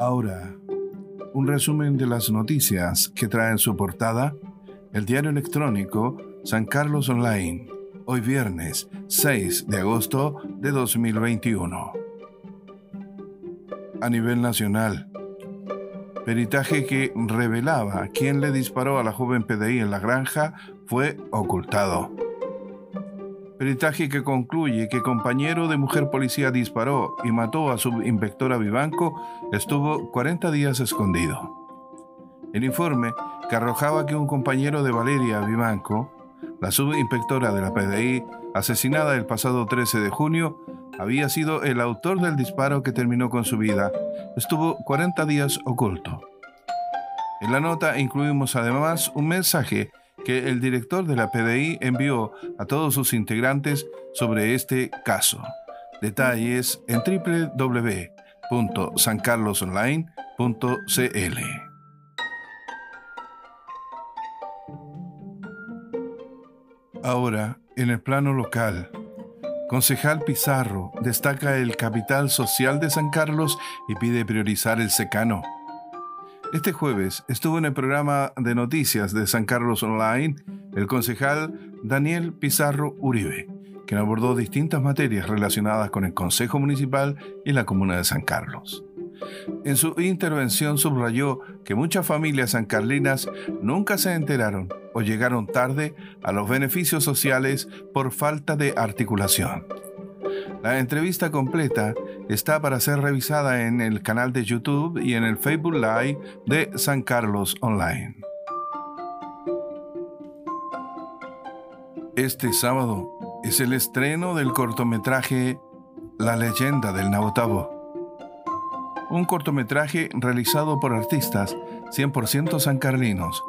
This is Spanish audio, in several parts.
Ahora, un resumen de las noticias que trae en su portada el diario electrónico San Carlos Online, hoy viernes 6 de agosto de 2021. A nivel nacional, peritaje que revelaba quién le disparó a la joven PDI en la granja fue ocultado. Peritaje que concluye que compañero de mujer policía disparó y mató a su inspectora Vivanco estuvo 40 días escondido. El informe que arrojaba que un compañero de Valeria Vivanco, la subinspectora de la PDI, asesinada el pasado 13 de junio, había sido el autor del disparo que terminó con su vida, estuvo 40 días oculto. En la nota incluimos además un mensaje que el director de la PDI envió a todos sus integrantes sobre este caso. Detalles en www.sancarlosonline.cl. Ahora, en el plano local, concejal Pizarro destaca el capital social de San Carlos y pide priorizar el secano. Este jueves estuvo en el programa de noticias de San Carlos Online el concejal Daniel Pizarro Uribe, quien abordó distintas materias relacionadas con el Consejo Municipal y la Comuna de San Carlos. En su intervención subrayó que muchas familias sancarlinas nunca se enteraron o llegaron tarde a los beneficios sociales por falta de articulación. La entrevista completa está para ser revisada en el canal de YouTube y en el Facebook Live de San Carlos Online. Este sábado es el estreno del cortometraje La leyenda del Nautabo. Un cortometraje realizado por artistas 100% sancarlinos,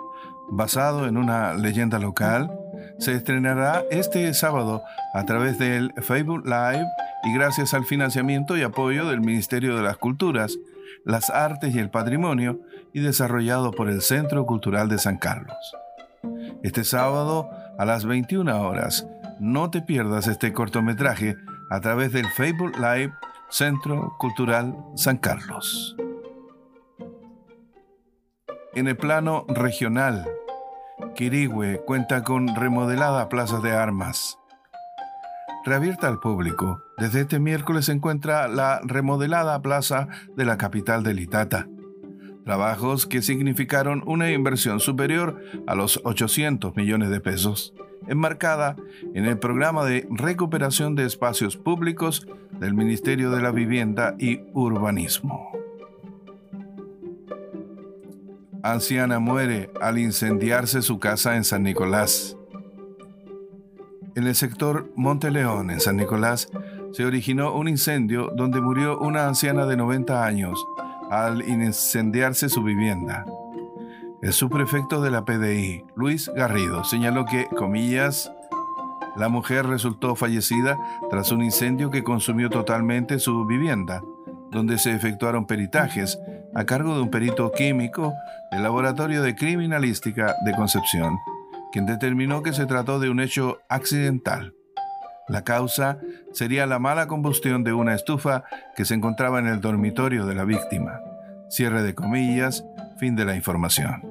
basado en una leyenda local se estrenará este sábado a través del Facebook Live y gracias al financiamiento y apoyo del Ministerio de las Culturas, las Artes y el Patrimonio y desarrollado por el Centro Cultural de San Carlos. Este sábado a las 21 horas, no te pierdas este cortometraje a través del Facebook Live Centro Cultural San Carlos. En el plano regional, Quirigüe cuenta con remodelada plaza de armas. Reabierta al público, desde este miércoles se encuentra la remodelada plaza de la capital de Litata. Trabajos que significaron una inversión superior a los 800 millones de pesos, enmarcada en el programa de recuperación de espacios públicos del Ministerio de la Vivienda y Urbanismo. Anciana muere al incendiarse su casa en San Nicolás. En el sector Monte León, en San Nicolás, se originó un incendio donde murió una anciana de 90 años al incendiarse su vivienda. El subprefecto de la PDI, Luis Garrido, señaló que, comillas, la mujer resultó fallecida tras un incendio que consumió totalmente su vivienda, donde se efectuaron peritajes a cargo de un perito químico del Laboratorio de Criminalística de Concepción, quien determinó que se trató de un hecho accidental. La causa sería la mala combustión de una estufa que se encontraba en el dormitorio de la víctima. Cierre de comillas, fin de la información.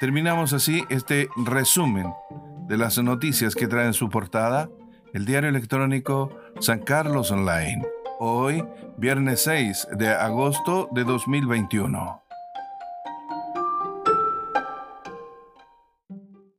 Terminamos así este resumen de las noticias que trae en su portada el diario electrónico San Carlos Online hoy, viernes 6 de agosto de 2021.